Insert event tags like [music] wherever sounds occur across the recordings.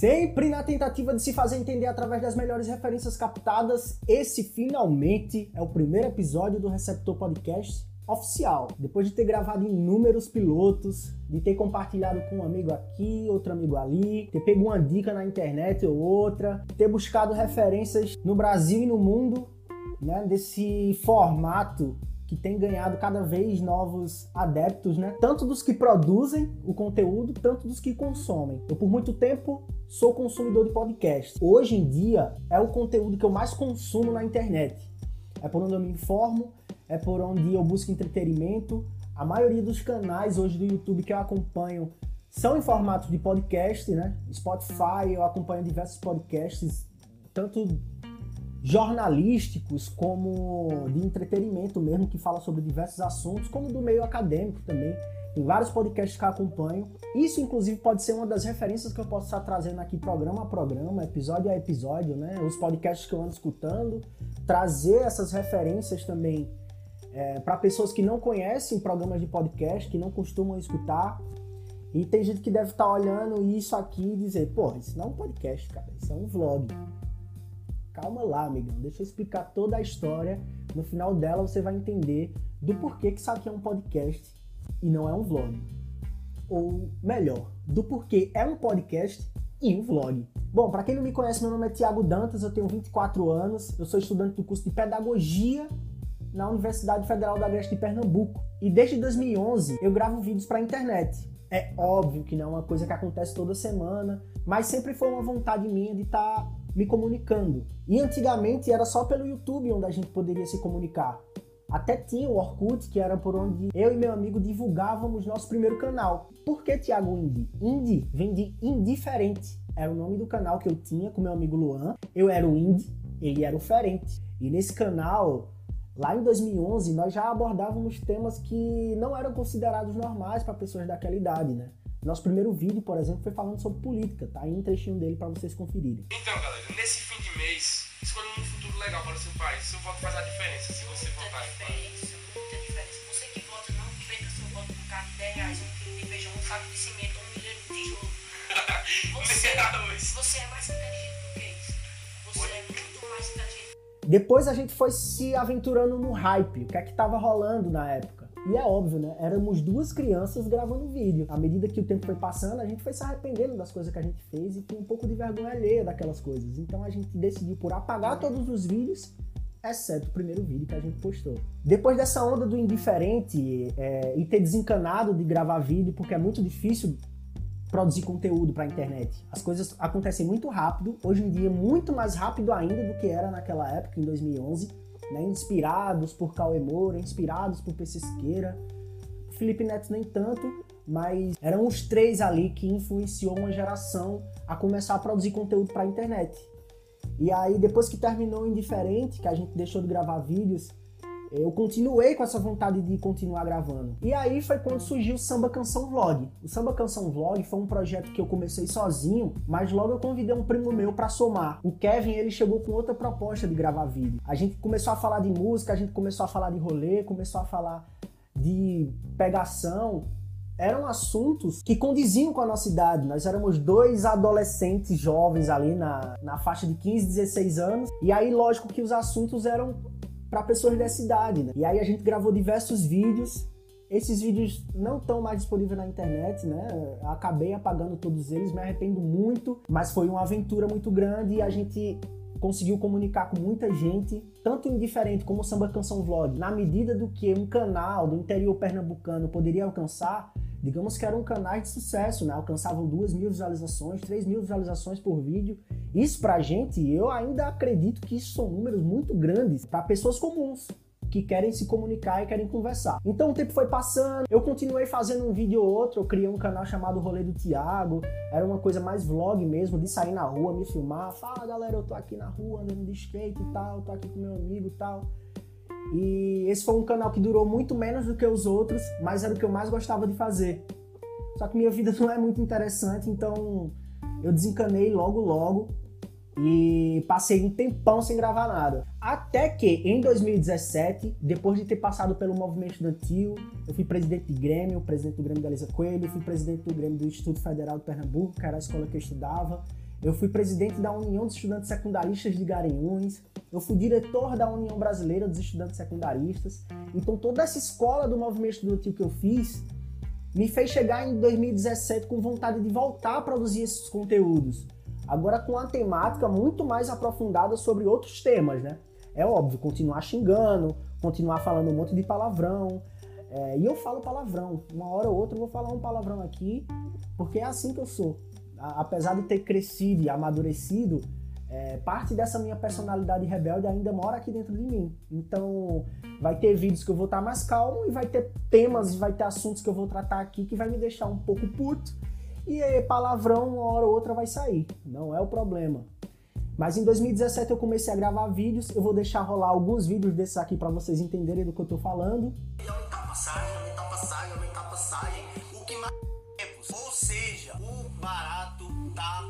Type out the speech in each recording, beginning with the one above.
Sempre na tentativa de se fazer entender através das melhores referências captadas, esse finalmente é o primeiro episódio do Receptor Podcast oficial. Depois de ter gravado inúmeros pilotos, de ter compartilhado com um amigo aqui, outro amigo ali, ter pego uma dica na internet ou outra, ter buscado referências no Brasil e no mundo, né, desse formato que tem ganhado cada vez novos adeptos, né? Tanto dos que produzem o conteúdo, tanto dos que consomem. Eu por muito tempo sou consumidor de podcast. Hoje em dia é o conteúdo que eu mais consumo na internet. É por onde eu me informo, é por onde eu busco entretenimento. A maioria dos canais hoje do YouTube que eu acompanho são em formato de podcast, né? Spotify, eu acompanho diversos podcasts, tanto jornalísticos como de entretenimento mesmo, que fala sobre diversos assuntos, como do meio acadêmico também. Tem vários podcasts que eu acompanho. Isso, inclusive, pode ser uma das referências que eu posso estar trazendo aqui programa a programa, episódio a episódio, né? Os podcasts que eu ando escutando, trazer essas referências também é, para pessoas que não conhecem programas de podcast, que não costumam escutar. E tem gente que deve estar olhando isso aqui e dizer, pô, isso não é um podcast, cara, isso é um vlog. Calma lá, amigão. Deixa eu explicar toda a história. No final dela você vai entender do porquê que isso aqui é um podcast e não é um vlog. Ou melhor, do porquê é um podcast e um vlog. Bom, para quem não me conhece, meu nome é Tiago Dantas, eu tenho 24 anos, eu sou estudante do curso de Pedagogia na Universidade Federal da Agreste de Pernambuco. E desde 2011 eu gravo vídeos para a internet. É óbvio que não é uma coisa que acontece toda semana, mas sempre foi uma vontade minha de estar tá me comunicando. E antigamente era só pelo YouTube onde a gente poderia se comunicar. Até tinha o Orkut, que era por onde eu e meu amigo divulgávamos nosso primeiro canal. Por que Thiago Indie? Indie vem de indiferente. Era o nome do canal que eu tinha com meu amigo Luan. Eu era o Indie, ele era o Ferente. E nesse canal, lá em 2011, nós já abordávamos temas que não eram considerados normais para pessoas daquela idade, né? Nosso primeiro vídeo, por exemplo, foi falando sobre política, tá aí um trechinho dele para vocês conferirem. Então, galera, nesse fim de mês, escolha um futuro legal para o seu país. Seu voto faz a diferença se você muita votar. diferença, muita diferença. Você que vota, não perca seu voto por causa de 10 reais, um quilo de feijão, um saco de cimento, um milhão de tijolo. [laughs] Você, você é mais inteligente do que isso. Você é muito mais inteligente. Depois a gente foi se aventurando no hype, o que é que tava rolando na época. E é óbvio, né? Éramos duas crianças gravando vídeo. À medida que o tempo foi passando, a gente foi se arrependendo das coisas que a gente fez e tinha um pouco de vergonha alheia daquelas coisas. Então a gente decidiu por apagar todos os vídeos, exceto o primeiro vídeo que a gente postou. Depois dessa onda do indiferente é, e ter desencanado de gravar vídeo, porque é muito difícil produzir conteúdo para a internet. As coisas acontecem muito rápido, hoje em dia muito mais rápido ainda do que era naquela época, em 2011 né, inspirados por Cauê Moura, inspirados por PC Siqueira. Felipe Neto nem tanto, mas eram os três ali que influenciou uma geração a começar a produzir conteúdo para a internet. E aí, depois que terminou Indiferente, que a gente deixou de gravar vídeos, eu continuei com essa vontade de continuar gravando. E aí foi quando surgiu o Samba Canção Vlog. O Samba Canção Vlog foi um projeto que eu comecei sozinho, mas logo eu convidei um primo meu para somar. O Kevin, ele chegou com outra proposta de gravar vídeo. A gente começou a falar de música, a gente começou a falar de rolê, começou a falar de pegação, eram assuntos que condiziam com a nossa idade. Nós éramos dois adolescentes jovens ali na, na faixa de 15, 16 anos. E aí, lógico que os assuntos eram para pessoas dessa idade, né? E aí a gente gravou diversos vídeos. Esses vídeos não estão mais disponíveis na internet, né? acabei apagando todos eles, me arrependo muito, mas foi uma aventura muito grande e a gente conseguiu comunicar com muita gente, tanto indiferente como o Samba Canção Vlog, na medida do que um canal do interior pernambucano poderia alcançar, digamos que eram canais de sucesso, né? Alcançavam duas mil visualizações, três mil visualizações por vídeo. Isso pra gente, eu ainda acredito que isso são números muito grandes para pessoas comuns que querem se comunicar e querem conversar. Então o tempo foi passando, eu continuei fazendo um vídeo ou outro, eu criei um canal chamado Rolê do Tiago, era uma coisa mais vlog mesmo, de sair na rua, me filmar, fala galera, eu tô aqui na rua andando de skate e tal, tô aqui com meu amigo e tal. E esse foi um canal que durou muito menos do que os outros, mas era o que eu mais gostava de fazer. Só que minha vida [laughs] não é muito interessante, então eu desencanei logo logo e passei um tempão sem gravar nada. Até que em 2017, depois de ter passado pelo movimento estudantil, eu fui presidente de Grêmio, presidente do Grêmio da Elisa Coelho, fui presidente do Grêmio do Instituto Federal de Pernambuco, que era a escola que eu estudava. eu fui presidente da União dos Estudantes Secundaristas de Garanhuns, eu fui diretor da União Brasileira dos Estudantes Secundaristas. Então toda essa escola do movimento estudantil que eu fiz me fez chegar em 2017 com vontade de voltar a produzir esses conteúdos. Agora com a temática muito mais aprofundada sobre outros temas, né? É óbvio, continuar xingando, continuar falando um monte de palavrão. É, e eu falo palavrão. Uma hora ou outra eu vou falar um palavrão aqui, porque é assim que eu sou. A, apesar de ter crescido e amadurecido, é, parte dessa minha personalidade rebelde ainda mora aqui dentro de mim. Então, vai ter vídeos que eu vou estar mais calmo e vai ter temas, vai ter assuntos que eu vou tratar aqui que vai me deixar um pouco puto. E palavrão, uma hora ou outra vai sair. Não é o problema. Mas em 2017 eu comecei a gravar vídeos. Eu vou deixar rolar alguns vídeos desses aqui para vocês entenderem do que eu tô falando. Ou seja, o barato tá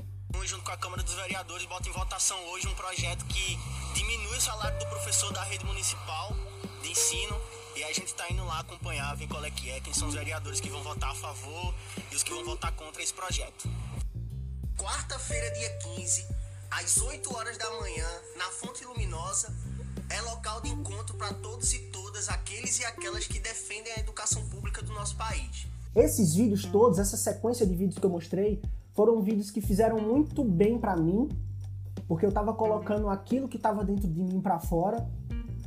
junto com a Câmara dos Vereadores, bota em votação hoje um projeto que diminui o salário do professor da rede municipal de ensino. E a gente está indo lá acompanhar, ver qual é que é, quem são os vereadores que vão votar a favor e os que vão votar contra esse projeto. Quarta-feira, dia 15, às 8 horas da manhã, na Fonte Luminosa, é local de encontro para todos e todas aqueles e aquelas que defendem a educação pública do nosso país. Esses vídeos todos, essa sequência de vídeos que eu mostrei, foram vídeos que fizeram muito bem para mim, porque eu tava colocando aquilo que tava dentro de mim para fora.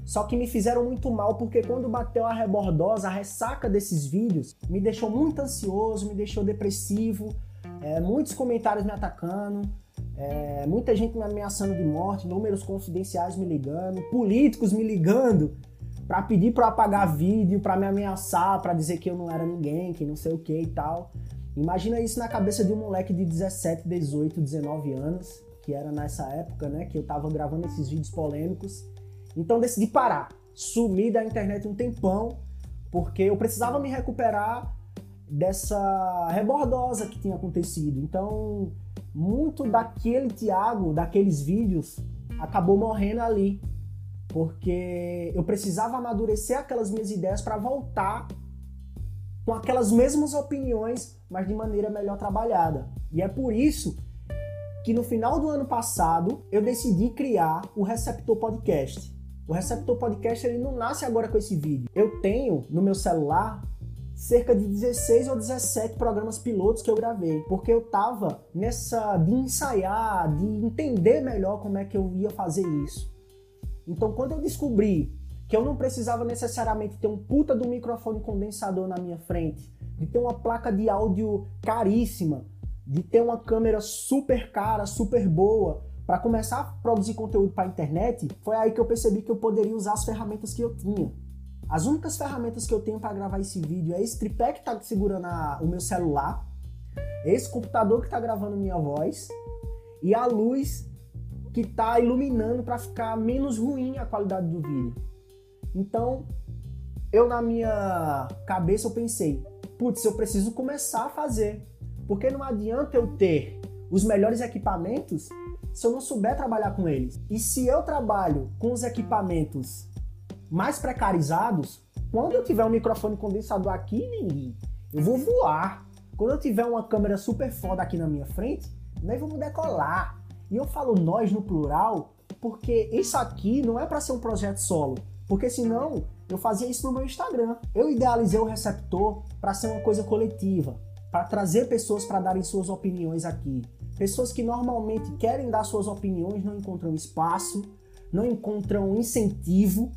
Só que me fizeram muito mal porque quando bateu a rebordosa, a ressaca desses vídeos me deixou muito ansioso, me deixou depressivo, é, muitos comentários me atacando, é, muita gente me ameaçando de morte, números confidenciais me ligando, políticos me ligando para pedir para apagar vídeo, para me ameaçar, para dizer que eu não era ninguém, que não sei o que e tal. Imagina isso na cabeça de um moleque de 17, 18, 19 anos, que era nessa época, né, que eu tava gravando esses vídeos polêmicos. Então decidi parar, sumir da internet um tempão, porque eu precisava me recuperar dessa rebordosa que tinha acontecido. Então, muito daquele Thiago, daqueles vídeos, acabou morrendo ali, porque eu precisava amadurecer aquelas minhas ideias para voltar com aquelas mesmas opiniões, mas de maneira melhor trabalhada. E é por isso que no final do ano passado eu decidi criar o Receptor Podcast. O Receptor Podcast ele não nasce agora com esse vídeo. Eu tenho no meu celular cerca de 16 ou 17 programas pilotos que eu gravei, porque eu tava nessa de ensaiar, de entender melhor como é que eu ia fazer isso. Então, quando eu descobri que eu não precisava necessariamente ter um puta do microfone condensador na minha frente, de ter uma placa de áudio caríssima, de ter uma câmera super cara, super boa, para começar a produzir conteúdo para a internet, foi aí que eu percebi que eu poderia usar as ferramentas que eu tinha. As únicas ferramentas que eu tenho para gravar esse vídeo é esse tripé que está segurando a, o meu celular, esse computador que está gravando minha voz e a luz que está iluminando para ficar menos ruim a qualidade do vídeo. Então, eu na minha cabeça eu pensei, putz, eu preciso começar a fazer. Porque não adianta eu ter os melhores equipamentos se eu não souber trabalhar com eles. E se eu trabalho com os equipamentos mais precarizados, quando eu tiver um microfone condensador aqui, ninguém, eu vou voar. Quando eu tiver uma câmera super foda aqui na minha frente, nós vamos decolar. E eu falo nós no plural, porque isso aqui não é para ser um projeto solo. Porque senão eu fazia isso no meu Instagram. Eu idealizei o receptor para ser uma coisa coletiva, para trazer pessoas para darem suas opiniões aqui. Pessoas que normalmente querem dar suas opiniões não encontram espaço, não encontram incentivo.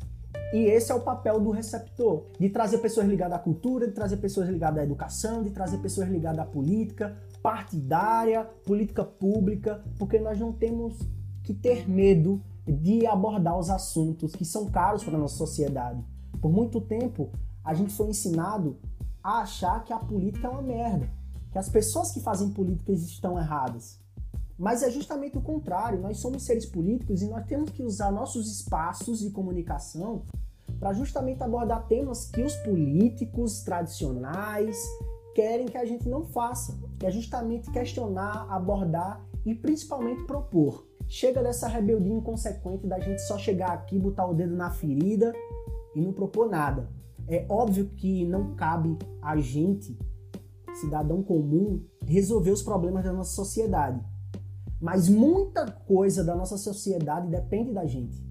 E esse é o papel do receptor, de trazer pessoas ligadas à cultura, de trazer pessoas ligadas à educação, de trazer pessoas ligadas à política, partidária, política pública, porque nós não temos que ter medo de abordar os assuntos que são caros para a nossa sociedade. Por muito tempo, a gente foi ensinado a achar que a política é uma merda. que as pessoas que fazem políticas estão erradas. Mas é justamente o contrário. Nós somos seres políticos e nós temos que usar nossos espaços de comunicação para justamente abordar temas que os políticos tradicionais querem que a gente não faça, que é justamente questionar, abordar e principalmente propor. Chega dessa rebeldia inconsequente da gente só chegar aqui, botar o dedo na ferida e não propor nada. É óbvio que não cabe a gente, cidadão comum, resolver os problemas da nossa sociedade. Mas muita coisa da nossa sociedade depende da gente,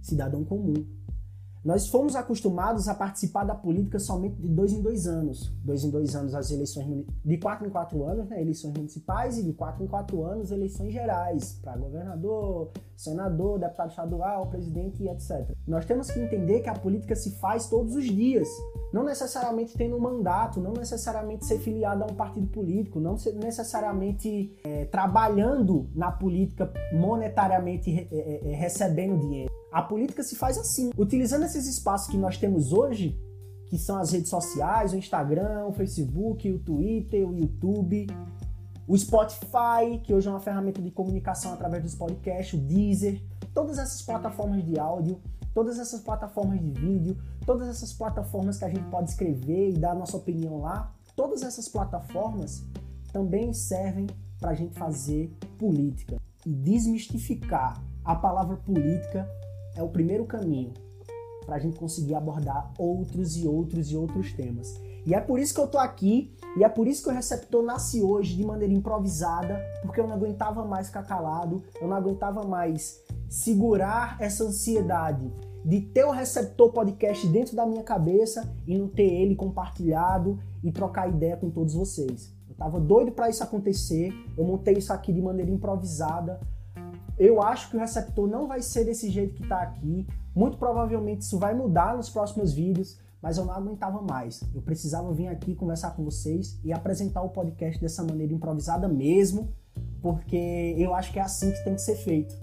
cidadão comum. Nós fomos acostumados a participar da política somente de dois em dois anos. Dois em dois anos as eleições de quatro em quatro anos, né, eleições municipais e de quatro em quatro anos eleições gerais para governador, senador, deputado estadual, presidente e etc. Nós temos que entender que a política se faz todos os dias, não necessariamente tendo um mandato, não necessariamente ser filiado a um partido político, não necessariamente é, trabalhando na política monetariamente é, é, recebendo dinheiro. A política se faz assim, utilizando esses espaços que nós temos hoje, que são as redes sociais, o Instagram, o Facebook, o Twitter, o YouTube, o Spotify, que hoje é uma ferramenta de comunicação através dos podcasts, o Deezer, todas essas plataformas de áudio, todas essas plataformas de vídeo, todas essas plataformas que a gente pode escrever e dar a nossa opinião lá, todas essas plataformas também servem para a gente fazer política. E desmistificar a palavra política é o primeiro caminho para a gente conseguir abordar outros e outros e outros temas. E é por isso que eu tô aqui, e é por isso que o Receptor nasce hoje de maneira improvisada, porque eu não aguentava mais ficar calado, eu não aguentava mais segurar essa ansiedade de ter o Receptor Podcast dentro da minha cabeça e não ter ele compartilhado e trocar ideia com todos vocês. Eu tava doido para isso acontecer, eu montei isso aqui de maneira improvisada, eu acho que o receptor não vai ser desse jeito que está aqui. Muito provavelmente isso vai mudar nos próximos vídeos, mas eu não aguentava mais. Eu precisava vir aqui conversar com vocês e apresentar o podcast dessa maneira improvisada mesmo, porque eu acho que é assim que tem que ser feito.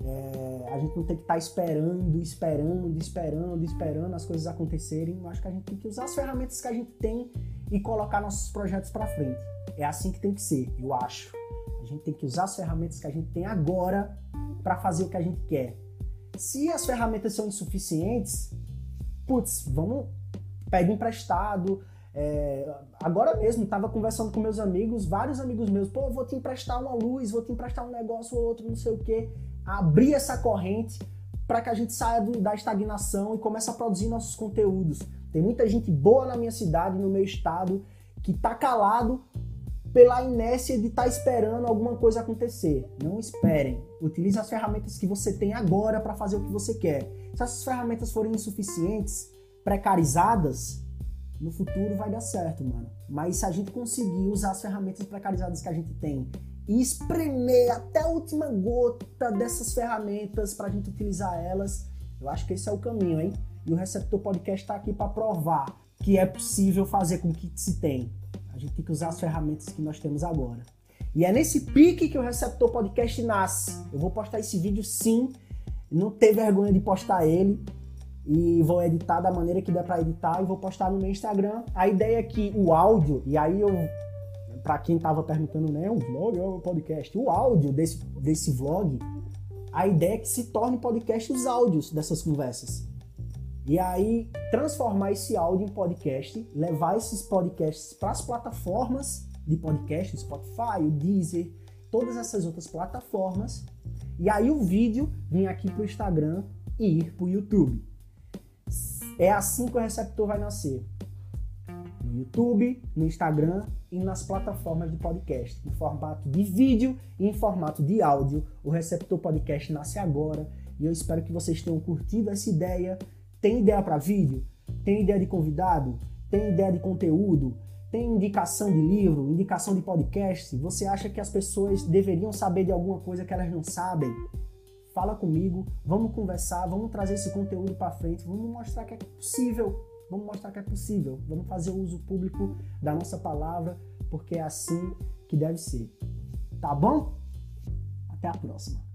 É, a gente não tem que estar tá esperando, esperando, esperando, esperando as coisas acontecerem. Eu acho que a gente tem que usar as ferramentas que a gente tem e colocar nossos projetos para frente. É assim que tem que ser, eu acho gente tem que usar as ferramentas que a gente tem agora para fazer o que a gente quer. Se as ferramentas são insuficientes, putz, vamos pegar emprestado. É, agora mesmo, estava conversando com meus amigos, vários amigos meus, pô, vou te emprestar uma luz, vou te emprestar um negócio ou outro, não sei o quê. Abrir essa corrente para que a gente saia do, da estagnação e comece a produzir nossos conteúdos. Tem muita gente boa na minha cidade, no meu estado, que tá calado pela inércia de estar tá esperando alguma coisa acontecer. Não esperem. Utilize as ferramentas que você tem agora para fazer o que você quer. Se essas ferramentas forem insuficientes, precarizadas, no futuro vai dar certo, mano. Mas se a gente conseguir usar as ferramentas precarizadas que a gente tem e espremer até a última gota dessas ferramentas para a gente utilizar elas, eu acho que esse é o caminho, hein? E o Receptor Podcast está aqui para provar que é possível fazer com que se tem. A gente tem que usar as ferramentas que nós temos agora. E é nesse pique que o Receptor Podcast nasce. Eu vou postar esse vídeo sim. Não ter vergonha de postar ele. E vou editar da maneira que der para editar e vou postar no meu Instagram. A ideia é que o áudio, e aí eu para quem tava perguntando, né, um vlog ou um podcast, o áudio desse, desse vlog, a ideia é que se torne podcast os áudios dessas conversas. E aí, transformar esse áudio em podcast, levar esses podcasts para as plataformas de podcast, Spotify, o Deezer, todas essas outras plataformas. E aí o vídeo vir aqui para o Instagram e ir para o YouTube. É assim que o receptor vai nascer. No YouTube, no Instagram e nas plataformas de podcast. Em formato de vídeo e em formato de áudio. O Receptor Podcast nasce agora e eu espero que vocês tenham curtido essa ideia tem ideia para vídeo? Tem ideia de convidado? Tem ideia de conteúdo? Tem indicação de livro, indicação de podcast? Você acha que as pessoas deveriam saber de alguma coisa que elas não sabem? Fala comigo, vamos conversar, vamos trazer esse conteúdo para frente, vamos mostrar que é possível, vamos mostrar que é possível, vamos fazer o uso público da nossa palavra, porque é assim que deve ser. Tá bom? Até a próxima.